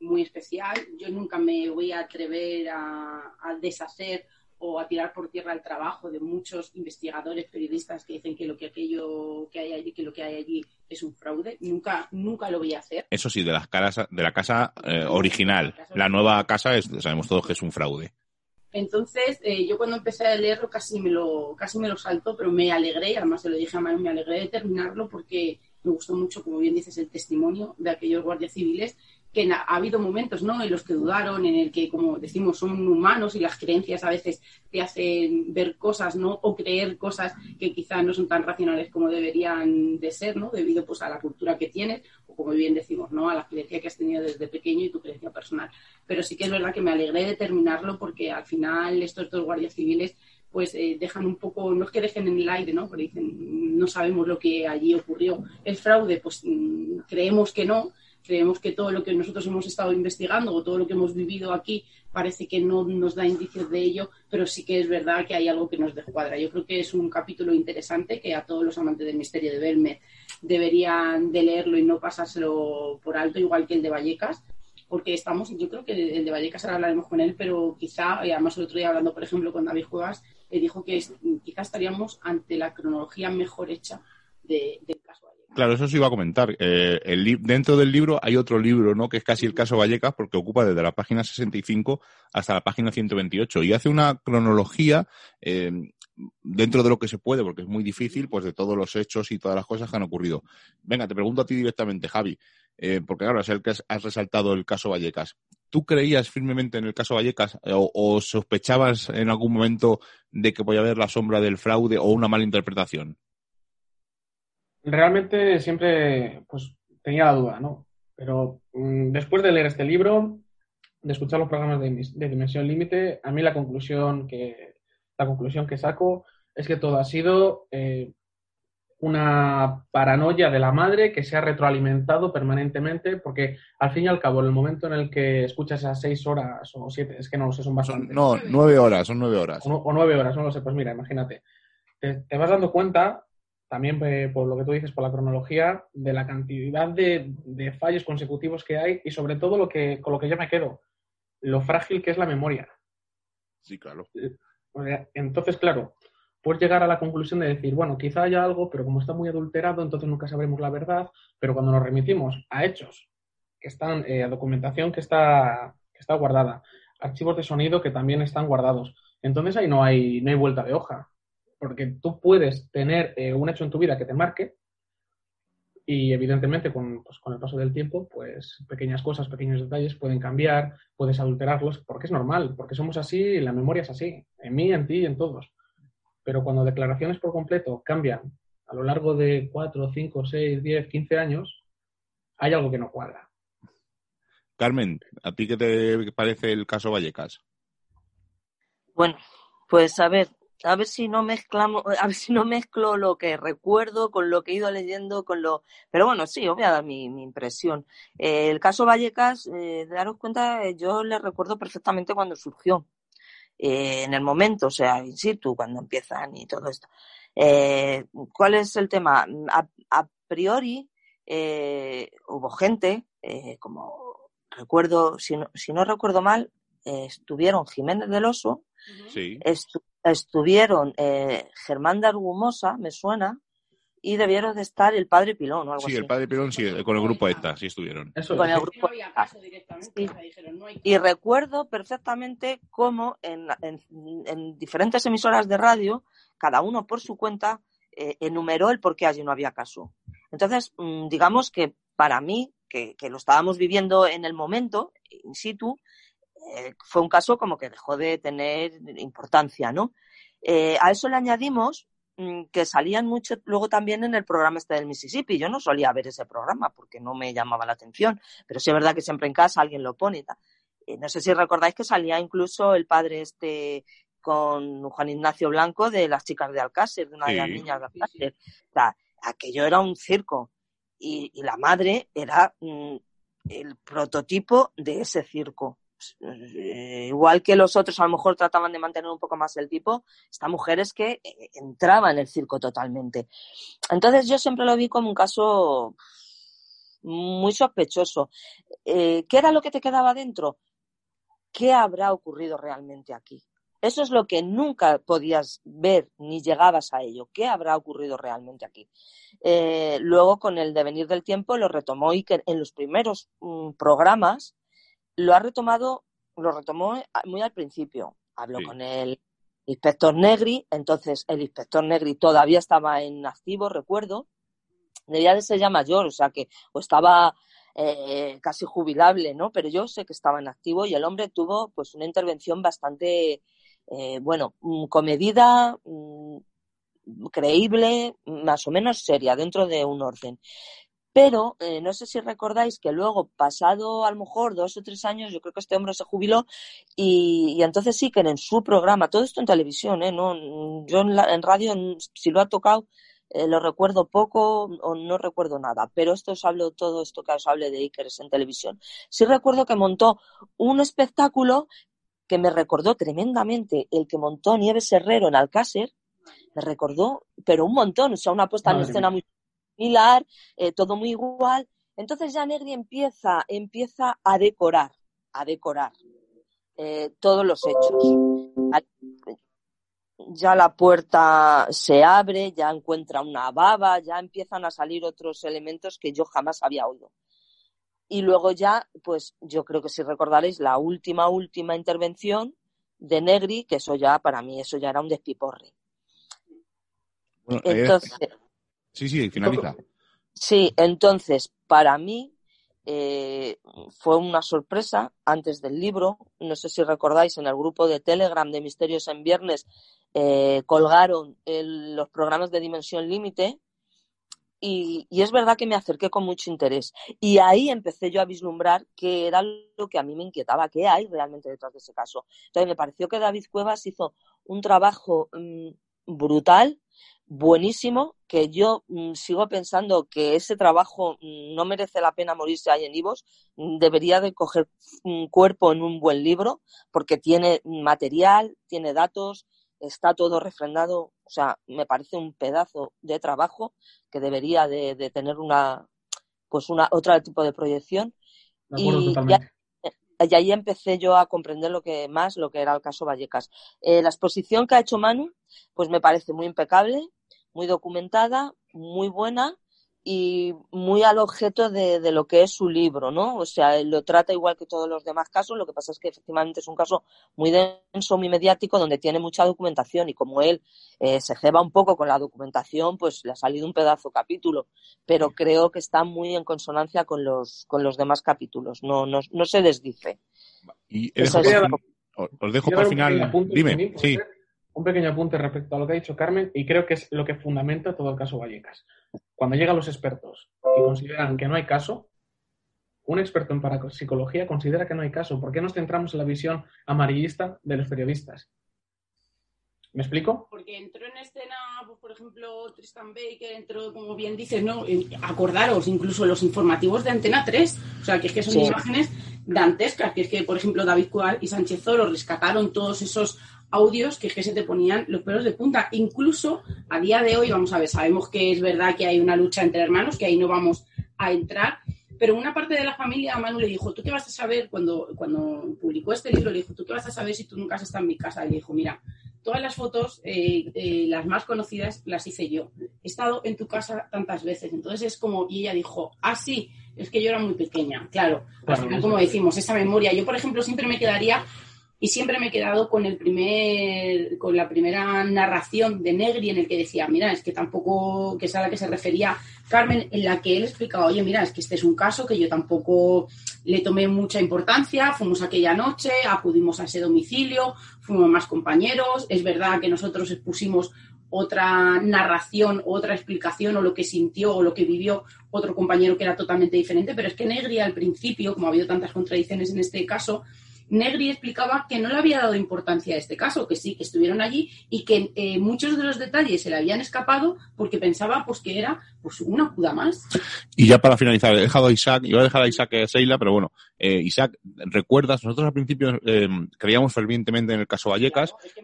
muy especial. Yo nunca me voy a atrever a, a deshacer o a tirar por tierra el trabajo de muchos investigadores, periodistas que dicen que lo que aquello que hay allí, que lo que hay allí es un fraude. Nunca, nunca lo voy a hacer. Eso sí, de las caras, de la casa eh, original. La nueva casa es, sabemos todos que es un fraude. Entonces, eh, yo cuando empecé a leerlo casi me lo, casi me lo salto, pero me alegré, además se lo dije a Manu, me alegré de terminarlo porque me gustó mucho, como bien dices, el testimonio de aquellos guardias civiles, que ha habido momentos ¿no? en los que dudaron, en el que, como decimos, son humanos y las creencias a veces te hacen ver cosas ¿no? o creer cosas que quizás no son tan racionales como deberían de ser, ¿no? debido pues, a la cultura que tienes o, como bien decimos, ¿no? a la creencia que has tenido desde pequeño y tu creencia personal pero sí que es verdad que me alegré de terminarlo porque al final estos dos guardias civiles pues eh, dejan un poco, no es que dejen en el aire, ¿no? Porque dicen, no sabemos lo que allí ocurrió. ¿El fraude? Pues mm, creemos que no, creemos que todo lo que nosotros hemos estado investigando o todo lo que hemos vivido aquí parece que no nos da indicios de ello, pero sí que es verdad que hay algo que nos descuadra. Yo creo que es un capítulo interesante que a todos los amantes del misterio de Belmez deberían de leerlo y no pasárselo por alto, igual que el de Vallecas, porque estamos, yo creo que el de Vallecas ahora hablaremos con él, pero quizá, además el otro día hablando, por ejemplo, con David Juegas, le dijo que quizá estaríamos ante la cronología mejor hecha de- caso. Claro, eso sí iba a comentar. Eh, dentro del libro hay otro libro, ¿no? Que es casi el caso Vallecas, porque ocupa desde la página 65 hasta la página 128 y hace una cronología eh, dentro de lo que se puede, porque es muy difícil, pues de todos los hechos y todas las cosas que han ocurrido. Venga, te pregunto a ti directamente, Javi, eh, porque claro, es el que has, resaltado el caso Vallecas. ¿Tú creías firmemente en el caso Vallecas o, o sospechabas en algún momento de que podía haber la sombra del fraude o una mala interpretación? Realmente siempre pues tenía la duda, ¿no? Pero mm, después de leer este libro, de escuchar los programas de, Dimensión Límite, a mí la conclusión que la conclusión que saco es que todo ha sido eh, una paranoia de la madre que se ha retroalimentado permanentemente, porque al fin y al cabo, en el momento en el que escuchas esas seis horas o siete, es que no lo sé, son bastantes no, nueve horas, son nueve horas. o, o nueve horas, no lo sé, pues mira, imagínate. Te, te vas dando cuenta, también eh, por lo que tú dices, por la cronología, de la cantidad de, de fallos consecutivos que hay y sobre todo lo que, con lo que yo me quedo, lo frágil que es la memoria. Sí, claro. Sea, Entonces, claro, puedes llegar a la conclusión de decir, bueno, quizá haya algo, pero como está muy adulterado, entonces nunca sabremos la verdad, pero cuando nos remitimos a hechos que están, eh, a documentación que está, que está guardada, archivos de sonido que también están guardados, entonces ahí no hay, no hay vuelta de hoja, porque tú puedes tener eh, un hecho en tu vida que te marque y evidentemente con, pues, con el paso del tiempo, pues pequeñas cosas, pequeños detalles pueden cambiar, puedes adulterarlos, porque es normal, porque somos así y la memoria es así, en mí, en ti y en todos. Pero cuando declaraciones por completo cambian a lo largo de 4, 5, 6, 10, 15 años, hay algo que no cuadra. Carmen, ¿a ti qué te parece el caso Vallecas? Bueno, pues a ver, a ver si no mezclamos, a ver si no mezclo lo que recuerdo con lo que he ido leyendo, con lo, pero bueno, sí, os voy a dar mi, mi impresión. Eh, el caso Vallecas, eh, daros cuenta, eh, yo le recuerdo perfectamente cuando surgió, eh, en el momento, o sea, in situ, cuando empiezan y todo esto. ¿Cuál es el tema? A, a priori, eh, hubo gente, eh, como recuerdo, si no, si no recuerdo mal, estuvieron Jiménez del Oso, Sí. estu- estuvieron eh, Germán de Argumosa, me suena, y debieron de estar el padre Pilón o algo Sí, así. el padre Perón, sí, con el grupo ETA, sí estuvieron. Eso Con es, el sí. Que no había caso directamente. Sí. o sea, dijeron, no hay Y recuerdo perfectamente cómo en, en- en diferentes emisoras de radio, cada uno por su cuenta, eh, enumeró el por qué allí no había caso. Entonces, mm, digamos que para mí, que, que lo estábamos viviendo en el momento, in situ, eh, fue un caso como que dejó de tener importancia, ¿no? Eh, a eso le añadimos mm, que salían mucho luego también en el programa este del Mississippi. Yo no solía ver ese programa porque no me llamaba la atención, pero sí es verdad que siempre en casa alguien lo pone y tal. Eh, no sé si recordáis que salía incluso el padre este con Juan Ignacio Blanco de las chicas de Alcácer, de una de las niñas de Alcácer. O sea, aquello era un circo y, y la madre era mm, el prototipo de ese circo. Eh, igual que los otros a lo mejor trataban de mantener un poco más el tipo, esta mujer es que eh, entraba en el circo totalmente. Entonces yo siempre lo vi como un caso muy sospechoso. Eh, ¿Qué era lo que te quedaba dentro? ¿Qué habrá ocurrido realmente aquí? Eso es lo que nunca podías ver ni llegabas a ello. ¿Qué habrá ocurrido realmente aquí? Luego, con el devenir del tiempo, lo retomó y que en los primeros mm, programas lo ha retomado, lo retomó a- muy al principio. Habló Sí. con el inspector Negri, entonces el inspector Negri todavía estaba en activo, recuerdo, debía de ser ya mayor, o sea que o estaba eh, casi jubilable, ¿no? Pero yo sé que estaba en activo y el hombre tuvo pues una intervención bastante, eh, bueno, mm, comedida, mm, creíble, más o menos seria, dentro de un orden. Pero eh, no sé si recordáis que luego, pasado a lo mejor dos o tres años, yo creo que este hombre se jubiló y, y entonces sí que en su programa, todo esto en televisión, ¿eh? No, yo en, la- en radio, mm, si lo ha tocado, eh, lo recuerdo poco o no recuerdo nada, pero esto os hablo, todo esto que os hablé de Icarus en televisión. Sí recuerdo que montó un espectáculo que me recordó tremendamente el que montó Nieves Herrero en Alcácer, me recordó, pero un montón, o sea, una puesta en escena muy similar, eh, todo muy igual. Entonces ya Negri empieza, empieza a decorar, a decorar eh, todos los hechos. Ya la puerta se abre, ya encuentra una baba, ya empiezan a salir otros elementos que yo jamás había oído. Y luego ya, pues yo creo que si recordaréis la última, última intervención de Negri, que eso ya, para mí, eso ya era un despiporre. Bueno, Entonces, sí, sí, finaliza. Sí, entonces, para mí eh, fue una sorpresa antes del libro. No sé si recordáis, en el grupo de Telegram de Misterios en Viernes eh, colgaron el- los programas de Dimensión Límite y, y es verdad que me acerqué con mucho interés. Y ahí empecé yo a vislumbrar qué era lo que a mí me inquietaba, qué hay realmente detrás de ese caso. Entonces me pareció que David Cuevas hizo un trabajo mm, brutal, buenísimo, que yo mm, sigo pensando que ese trabajo mm, no merece la pena morirse ahí en Ivos, debería de coger un cuerpo en un buen libro, porque tiene material, tiene datos, está todo refrendado, o sea, me parece un pedazo de trabajo que debería de, de tener una, pues una, otro tipo de proyección. De Y totalmente. Y ahí empecé yo a comprender lo que más lo que era el caso Vallecas. Eh, la exposición que ha hecho Manu, pues me parece muy impecable, muy documentada, muy buena y muy al objeto de, de lo que es su libro, ¿no? O sea, él lo trata igual que todos los demás casos, lo que pasa es que efectivamente es un caso muy denso, muy mediático, donde tiene mucha documentación y como él eh, se ceba un poco con la documentación, pues le ha salido un pedazo capítulo, pero creo que está muy en consonancia con los, con los demás capítulos, no, no, no se desdice. Y por fin- os- dejo para pequeño final. Dime, también, ¿puede sí. Un pequeño apunte respecto a lo que ha dicho Carmen y creo que es lo que fundamenta todo el caso Vallecas. Cuando llegan los expertos y consideran que no hay caso, un experto en parapsicología considera que no hay caso. ¿Por qué nos centramos en la visión amarillista de los periodistas? ¿Me explico? Porque entró en escena, pues, por ejemplo, Tristan Baker, entró, como bien dices, ¿no? Eh, Acordaros, incluso los informativos de Antena 3, o sea, que es que son Sí. imágenes dantescas, que es que, por ejemplo, David Cual y Sánchez Oro rescataron todos esos audios que es que se te ponían los pelos de punta. Incluso a día de hoy, vamos a ver, sabemos que es verdad que hay una lucha entre hermanos, que ahí no vamos a entrar. Pero una parte de la familia a Manu le dijo, ¿tú qué vas a saber? Cuando, cuando publicó este libro, le dijo, ¿tú qué vas a saber si tú nunca has estado en mi casa? Y le dijo, mira, todas las fotos, eh, eh, las más conocidas, las hice yo. He estado en tu casa tantas veces. Entonces es como, y ella dijo, ah, sí, es que yo era muy pequeña. Claro, Claro, final, como decimos, esa memoria. Yo, por ejemplo, siempre me quedaría y siempre me he quedado con el primer, con la primera narración de Negri en el que decía, mira, es que tampoco, que es a la que se refería Carmen, en la que él explicaba, oye, mira, es que este es un caso que yo tampoco le tomé mucha importancia, fuimos aquella noche, acudimos a ese domicilio, fuimos más compañeros, es verdad que nosotros expusimos otra narración, otra explicación o lo que sintió o lo que vivió otro compañero que era totalmente diferente, pero es que Negri al principio, como ha habido tantas contradicciones en este caso, Negri explicaba que no le había dado importancia a este caso, que sí, que estuvieron allí y que eh, muchos de los detalles se le habían escapado porque pensaba pues que era pues una juda más. Y ya para finalizar, he dejado a Isaac, iba a dejar a Isaac y a Seila, pero bueno, eh, Isaac, ¿recuerdas? Nosotros al principio eh, creíamos fervientemente en el caso Vallecas, Claro, es que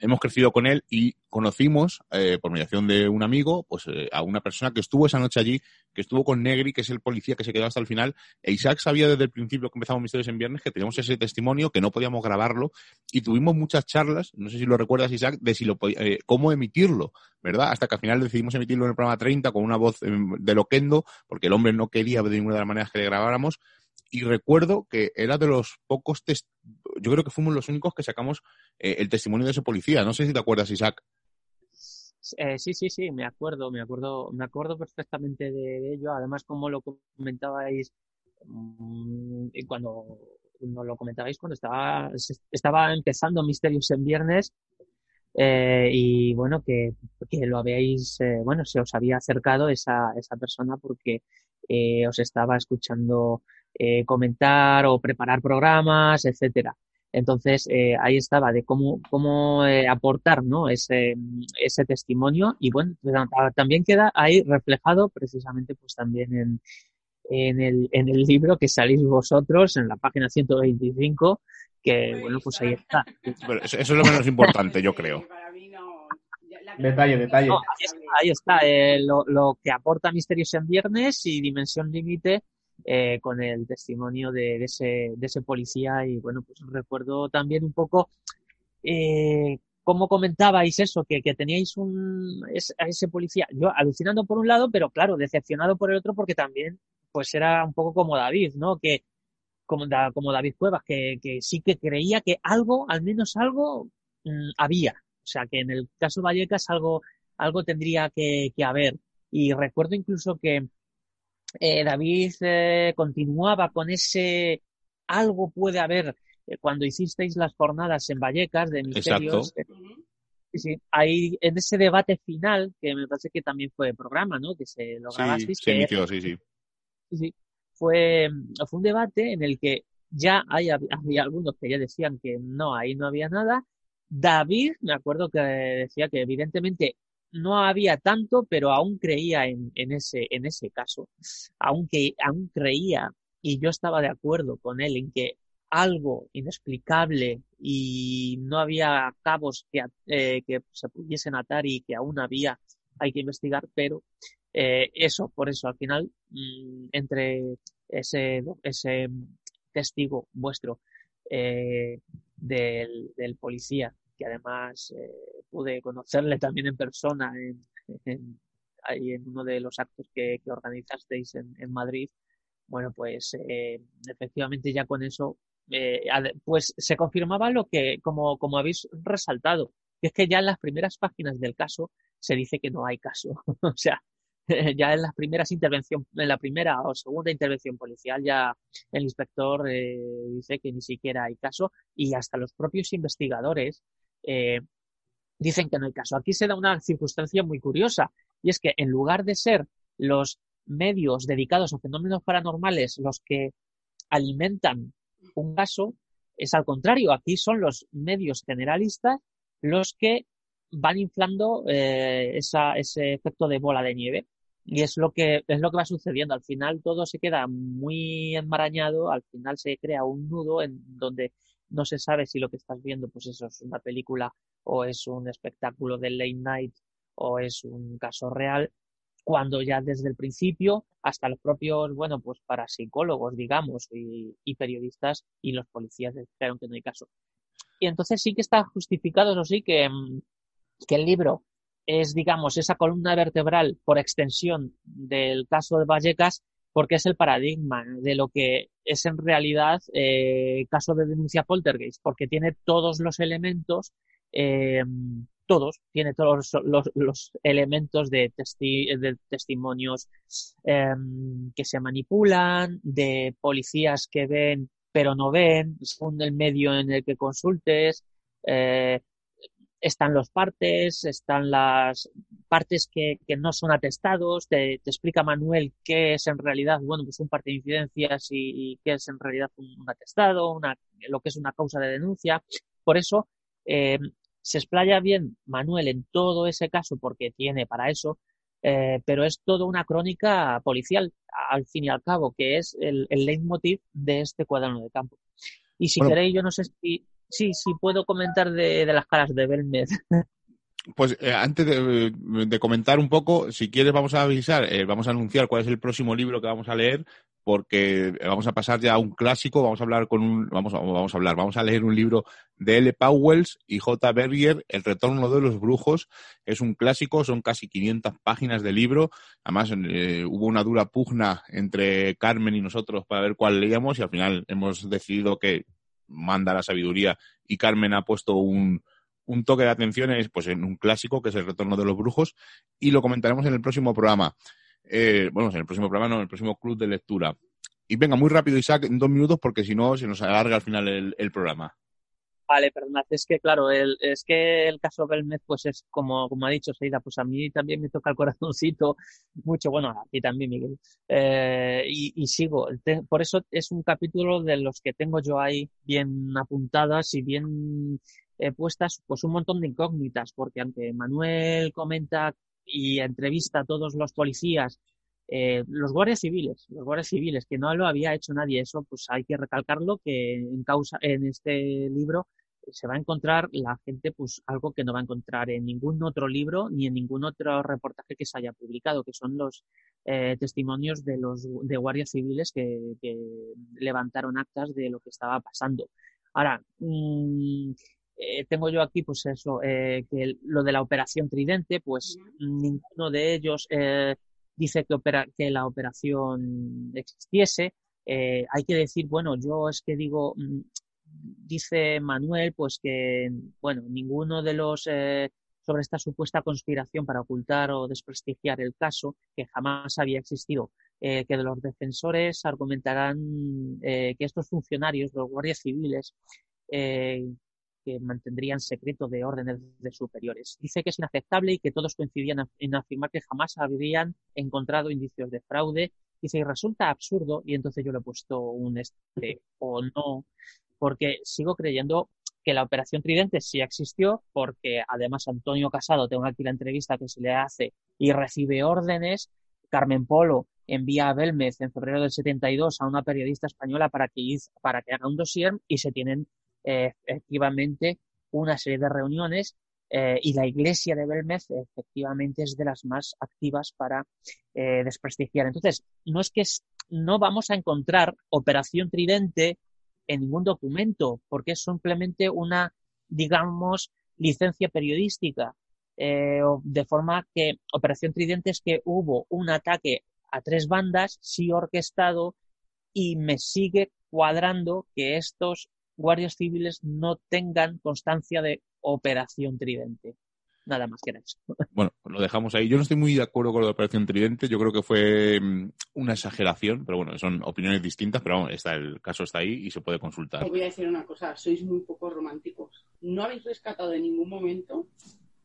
hemos crecido. con él y conocimos, eh, por mediación de un amigo, pues eh, a una persona que estuvo esa noche allí, que estuvo con Negri, que es el policía que se quedó hasta el final. E Isaac sabía desde el principio que empezamos Misterios en Viernes que teníamos ese testimonio, que no podíamos grabarlo, y tuvimos muchas charlas, no sé si lo recuerdas, Isaac, de si lo eh, cómo emitirlo, ¿verdad? Hasta que al final decidimos emitirlo en el programa 30 con una voz em, de loquendo, porque el hombre no quería de ninguna de las maneras que le grabáramos. Y recuerdo que era de los pocos yo creo que fuimos los únicos que sacamos eh, el testimonio de ese policía. No sé si te acuerdas, Isaac. Eh, sí, sí, sí, me acuerdo, me acuerdo, me acuerdo perfectamente de, ello. Además, como lo comentabais mm, cuando no lo comentabais cuando estaba, estaba empezando Misterios en Viernes eh, y bueno, que, que lo habíais, eh, bueno, se os había acercado esa, esa persona porque os estaba escuchando comentar o preparar programas, etcétera. Entonces, eh, ahí estaba de cómo, cómo eh, aportar ¿no? ese, ese testimonio y bueno, ta- también queda ahí reflejado precisamente pues también en, en el, en el libro que salís vosotros en la página 125, que bueno, pues ahí está. Pero eso, eso es lo menos importante, yo creo. Detalle, detalle. No, ahí está, ahí está, eh, lo, lo que aporta Misterios en Viernes y Dimensión Límite eh, con el testimonio de, de ese, de ese policía y bueno, pues recuerdo también un poco eh, cómo comentabais eso, que, teníais un, es- a ese policía, yo alucinando por un lado, pero claro, decepcionado por el otro porque también pues era un poco como David, ¿no? Que como, Da- como David Cuevas, que, sí que creía que algo, al menos algo, mm, había. O sea, que en el caso Vallecas algo, algo tendría que haber. Y recuerdo incluso que eh, David eh, continuaba con ese algo puede haber eh, cuando hicisteis las jornadas en Vallecas de misterios. sí, sí, ahí en ese debate final, que me parece que también fue programa, ¿no? Que se lo Sí, grabasteis, se que emitió, sí, sí. Sí, sí. Fue, fue un debate en el que ya hay, había algunos que ya decían que no, ahí no había nada. David, me acuerdo que decía que evidentemente no había tanto, pero aún creía en, en ese, en ese caso. Aunque aún creía, y yo estaba de acuerdo con él en que algo inexplicable y no había cabos que, eh, que se pudiesen atar y que aún había, hay que investigar, pero eh, eso, por eso, al final, mm, entre ese, ese testigo vuestro eh, del, del policía, que además eh, pude conocerle también en persona en, ahí en uno de los actos que, organizasteis en, Madrid, bueno, pues eh, efectivamente ya con eso, eh, pues se confirmaba lo que, como, como habéis resaltado, que es que ya en las primeras páginas del caso se dice que no hay caso. o sea, ya en las primeras intervención, en la primera o segunda intervención policial ya el inspector dice que ni siquiera hay caso y hasta los propios investigadores eh, dicen que no hay caso. Aquí se da una circunstancia muy curiosa y es que en lugar de ser los medios dedicados a fenómenos paranormales los que alimentan un caso, es al contrario. Aquí son los medios generalistas los que van inflando eh, esa, ese efecto de bola de nieve. Y es lo que es lo que va sucediendo. Al final todo se queda muy enmarañado, al final se crea un nudo en donde no se sabe si lo que estás viendo, pues eso es una película o es un espectáculo de late night o es un caso real cuando ya desde el principio hasta los propios, bueno, pues para psicólogos, digamos, y, y periodistas y los policías dijeron que no hay caso. Y entonces sí que está justificado, eso sí, que, que el libro es, digamos, esa columna vertebral por extensión del caso de Vallecas, porque es el paradigma de lo que es en realidad eh, caso de denuncia poltergeist, porque tiene todos los elementos, eh, todos, tiene todos los, elementos de, testi de testimonios eh, que se manipulan, de policías que ven pero no ven, según el medio en el que consultes, eh, están los partes, están las partes que, que no son atestados, te, te, explica Manuel qué es en realidad, bueno, pues un parte de incidencias y, y qué es en realidad un, un, atestado, una, lo que es una causa de denuncia. Por eso eh, se explaya bien Manuel en todo ese caso porque tiene para eso, eh, pero es toda una crónica policial, al fin y al cabo, que es el, el leitmotiv de este cuaderno de campo. Y si bueno, queréis, yo no sé si, sí, sí puedo comentar de, las caras de Belmed. Pues eh, antes de, de, comentar un poco, si quieres vamos a avisar, eh, vamos a anunciar cuál es el próximo libro que vamos a leer, porque vamos a pasar ya a un clásico, vamos a hablar con un, vamos a, vamos a hablar, vamos a leer un libro de L. Powells y J. Berger, El retorno de los brujos, es un clásico, son casi 500 páginas de libro, además eh, hubo una dura pugna entre Carmen y nosotros para ver cuál leíamos y al final hemos decidido que manda la sabiduría y Carmen ha puesto un, un toque de atención es pues en un clásico que es el retorno de los brujos y lo comentaremos en el próximo programa. Eh, bueno, en el próximo programa, no, en el próximo club de lectura. Y venga, muy rápido, Isaac, en dos minutos, porque si no se nos alarga al final el, el programa. Vale, perdonad, es que claro, el, es que el caso Belmez, pues es como, como ha dicho Seida, pues a mí también me toca el corazoncito mucho, bueno, a ti también, Miguel, eh, y, y, sigo. Por eso es un capítulo de los que tengo yo ahí bien apuntadas y bien eh, puestas pues un montón de incógnitas, porque aunque Manuel comenta y entrevista a todos los policías, eh, los guardias civiles, los guardias civiles, que no lo había hecho nadie, eso pues hay que recalcarlo que en causa, en este libro se va a encontrar la gente pues algo que no va a encontrar en ningún otro libro ni en ningún otro reportaje que se haya publicado, que son los eh, testimonios de los de guardias civiles que, que, levantaron actas de lo que estaba pasando. Ahora, mmm, eh, tengo yo aquí, pues eso, eh, que lo de la operación Tridente, pues ninguno de ellos eh, dice que, opera, que la operación existiese. Eh, hay que decir, bueno, yo es que digo, mm, dice Manuel, pues que, bueno, ninguno de los eh, sobre esta supuesta conspiración para ocultar o desprestigiar el caso, que jamás había existido, eh, que de los defensores argumentarán que estos funcionarios, los guardias civiles, que mantendrían secreto de órdenes de superiores. Dice que es inaceptable y que todos coincidían en afirmar que jamás habrían encontrado indicios de fraude. Dice, y resulta absurdo, y entonces yo le he puesto un este o no, porque sigo creyendo que la operación Tridente sí existió, porque además Antonio Casado, tengo aquí la entrevista que se le hace y recibe órdenes. Carmen Polo envía a Belmez en febrero del 72 a una periodista española para que, para que haga un dossier y se tienen eh, efectivamente una serie de reuniones eh, y la iglesia de Belmez efectivamente es de las más activas para eh, desprestigiar. Entonces, no es que es, no vamos a encontrar Operación Tridente en ningún documento, porque es simplemente una, digamos, licencia periodística. De forma que Operación Tridente es que hubo un ataque a tres bandas, sí orquestado, y me sigue cuadrando que estos guardias civiles no tengan constancia de operación tridente. Nada más que eso. Bueno, lo dejamos ahí. Yo no estoy muy de acuerdo con la operación tridente. Yo creo que fue mm, una exageración, pero bueno, son opiniones distintas, pero vamos, está, el caso está ahí y se puede consultar. Os voy a decir una cosa, sois muy poco románticos. No habéis rescatado en ningún momento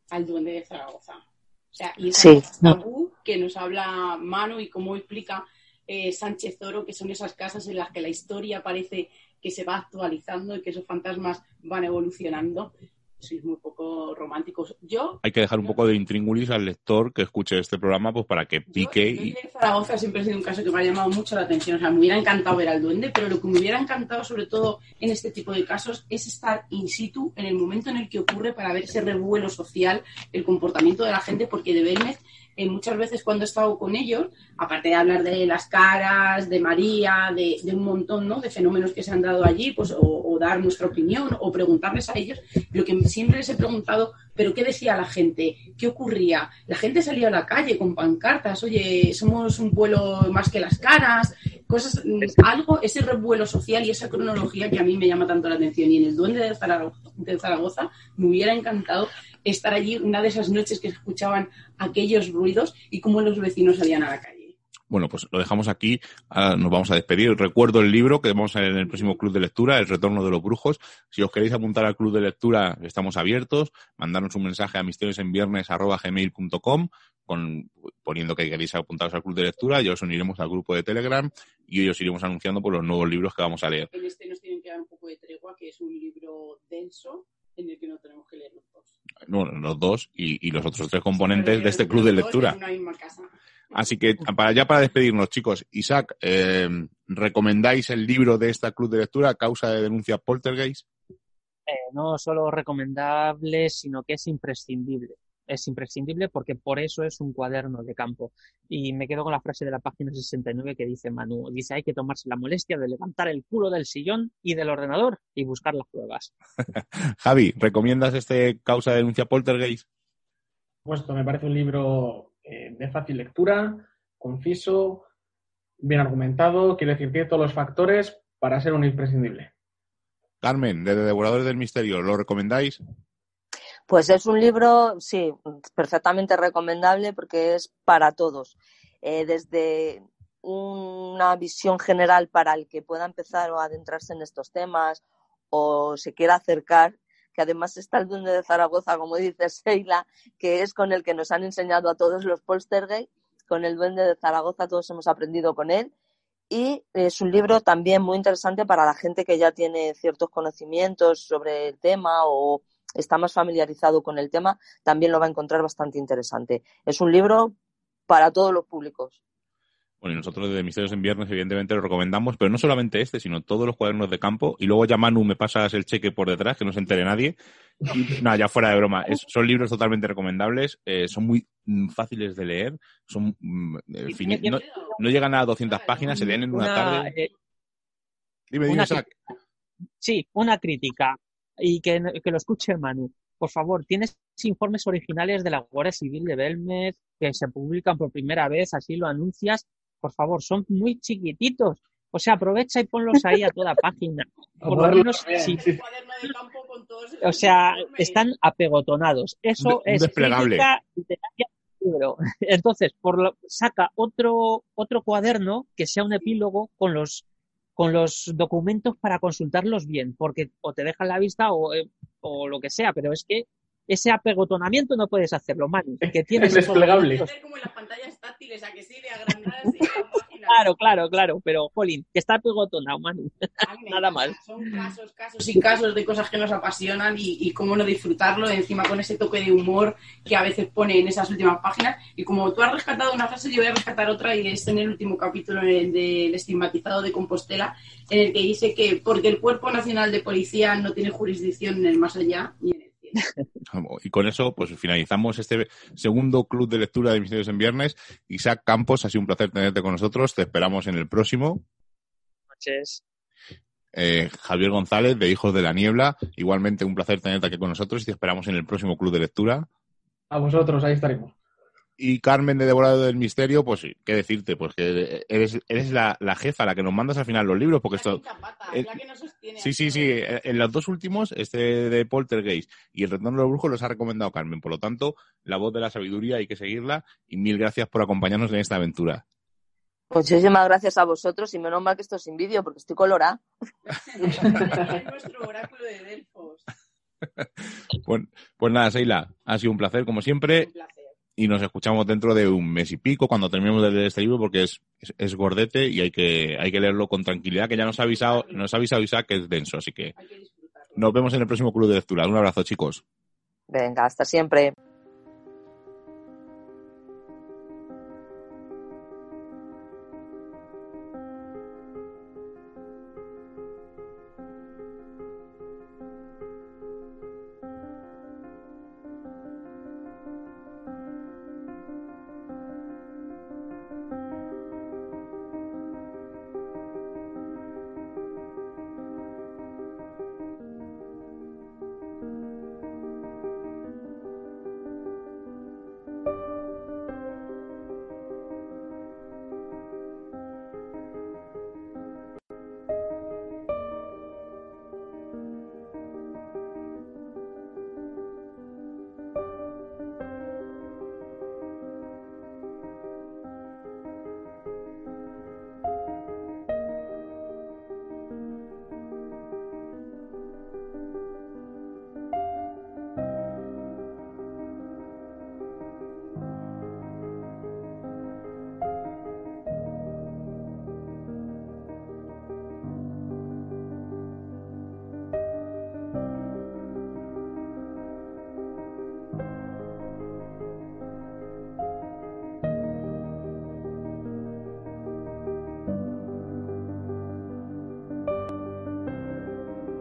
al duende de Zaragoza. O sea, y sí. tabú que nos habla Manu y cómo explica eh, Sánchez Oro, que son esas casas en las que la historia parece que se va actualizando y que esos fantasmas van evolucionando. Sois muy poco románticos. Yo. Hay que dejar un poco de intríngulis al lector que escuche este programa, pues para que pique. Yo, y... Zaragoza siempre ha sido un caso que me ha llamado mucho la atención. O sea, me hubiera encantado ver al duende, pero lo que me hubiera encantado, sobre todo en este tipo de casos, es estar in situ en el momento en el que ocurre para ver ese revuelo social, el comportamiento de la gente, porque de Belmez eh, muchas veces cuando he estado con ellos, aparte de hablar de las caras, de María, de, un montón ¿no? de fenómenos que se han dado allí, pues, o, o dar nuestra opinión, o preguntarles a ellos, lo que siempre les he preguntado, pero ¿qué decía la gente? ¿Qué ocurría? La gente salía a la calle con pancartas, oye, somos un pueblo más que las caras, cosas, mm, algo, ese revuelo social y esa cronología que a mí me llama tanto la atención. Y en el Duende de Zaragoza, de Zaragoza me hubiera encantado estar allí una de esas noches que escuchaban aquellos ruidos y cómo los vecinos salían a la calle. Bueno, pues lo dejamos aquí. Ahora nos vamos a despedir. Recuerdo el libro que vamos a ver en el próximo club de lectura, El retorno de los brujos. Si os queréis apuntar al club de lectura, estamos abiertos. Mandarnos un mensaje a misteriosenviernes.gmail.com con, poniendo que queréis apuntaros al club de lectura. Ya os uniremos al grupo de Telegram y hoy os iremos anunciando por los nuevos libros que vamos a leer. En este nos tienen que dar un poco de tregua, que es un libro denso en el que no tenemos que leer los dos. Bueno, los dos y, y los otros tres componentes de este club de lectura. En una misma casa. Así que para ya para despedirnos, chicos, Isaac, eh, ¿recomendáis el libro de esta club de lectura, Causa de denuncia Poltergeist? Eh, no solo recomendable, sino que es imprescindible. Es imprescindible porque por eso es un cuaderno de campo. Y me quedo con la frase de la página 69 que dice Manu. Dice, hay que tomarse la molestia de levantar el culo del sillón y del ordenador y buscar las pruebas. Javi, ¿recomiendas este Causa de denuncia Poltergeist? Puesto, me parece un libro eh, de fácil lectura, conciso, bien argumentado, quiero decir, tiene todos los factores para ser un imprescindible. Carmen, de Devoradores del Misterio, ¿lo recomendáis? Pues es un libro, sí, perfectamente recomendable porque es para todos. Eh, desde una visión general para el que pueda empezar o adentrarse en estos temas o se quiera acercar, que además está el Duende de Zaragoza, como dice Sheila, que es con el que nos han enseñado a todos los Poltergeist, con el Duende de Zaragoza todos hemos aprendido con él. Y es un libro también muy interesante para la gente que ya tiene ciertos conocimientos sobre el tema o está más familiarizado con el tema, también lo va a encontrar bastante interesante. Es un libro para todos los públicos. Bueno, y nosotros de Misterios en Viernes, evidentemente, lo recomendamos, pero no solamente este, sino todos los cuadernos de campo. Y luego ya Manu me pasas el cheque por detrás, que no se entere nadie. Y, nada, ya fuera de broma. Es- son libros totalmente recomendables, eh, son muy mm, fáciles de leer, son eh, fini- no, no llegan a 200 páginas, se leen en una, Una, tarde. eh, Dime, dime, una Isaac. Sí, una crítica. Y que, que lo escuche Manu. Por favor, tienes informes originales de la Guardia Civil de Belmez que se publican por primera vez, así lo anuncias. Por favor, son muy chiquititos. O sea, aprovecha y ponlos ahí a toda página. Por lo menos, sí. de O sea, están apegotonados. Eso de- es desplegable. crítica literaria del libro. Entonces, por lo, saca otro, otro cuaderno que sea un epílogo con los, con los documentos para consultarlos bien, porque o te dejan la vista o, eh, o lo que sea, pero es que ese apegotonamiento no puedes hacerlo, Manu, que tienes Es desplegable. como en las pantallas táctiles, a que sí, de agrandadas y. Claro, claro, claro, pero, Jolín, que está apegotonado, Manu. Nada más. Son casos, casos y casos de cosas que nos apasionan y, y cómo no disfrutarlo, encima con ese toque de humor que a veces pone en esas últimas páginas. Y como tú has rescatado una frase, yo voy a rescatar otra y es en el último capítulo el del estigmatizado de Compostela, en el que dice que porque el Cuerpo Nacional de Policía no tiene jurisdicción en el más allá ni en el. Y con eso, pues finalizamos este segundo club de lectura de Misterios en Viernes. Isaac Campos, ha sido un placer tenerte con nosotros. Te esperamos en el próximo. noches. Eh, Javier González, de Hijos de la Niebla. Igualmente un placer tenerte aquí con nosotros y te esperamos en el próximo club de lectura. A vosotros, ahí estaremos. Y Carmen de Devorado del Misterio, pues sí, qué decirte, pues que eres, eres la, la jefa, la que nos mandas al final los libros, porque La esto... pata, eh, la que nos sostiene Sí, sí, sí. En los dos últimos, este de Poltergeist y el Retorno de los Brujos los ha recomendado Carmen. Por lo tanto, la voz de la sabiduría hay que seguirla y mil gracias por acompañarnos en esta aventura. Muchísimas gracias a vosotros y menos mal que esto es sin vídeo porque estoy colorada. es nuestro oráculo de Delfos. Pues, pues nada, Seila, ha sido un placer como siempre Un placer. Y nos escuchamos dentro de un mes y pico cuando terminemos de leer este libro porque es, es, es gordete y hay que, hay que leerlo con tranquilidad, que ya nos ha avisado, nos ha avisado Isaac que es denso, así que nos vemos en el próximo club de lectura. Un abrazo, chicos. Venga, hasta siempre.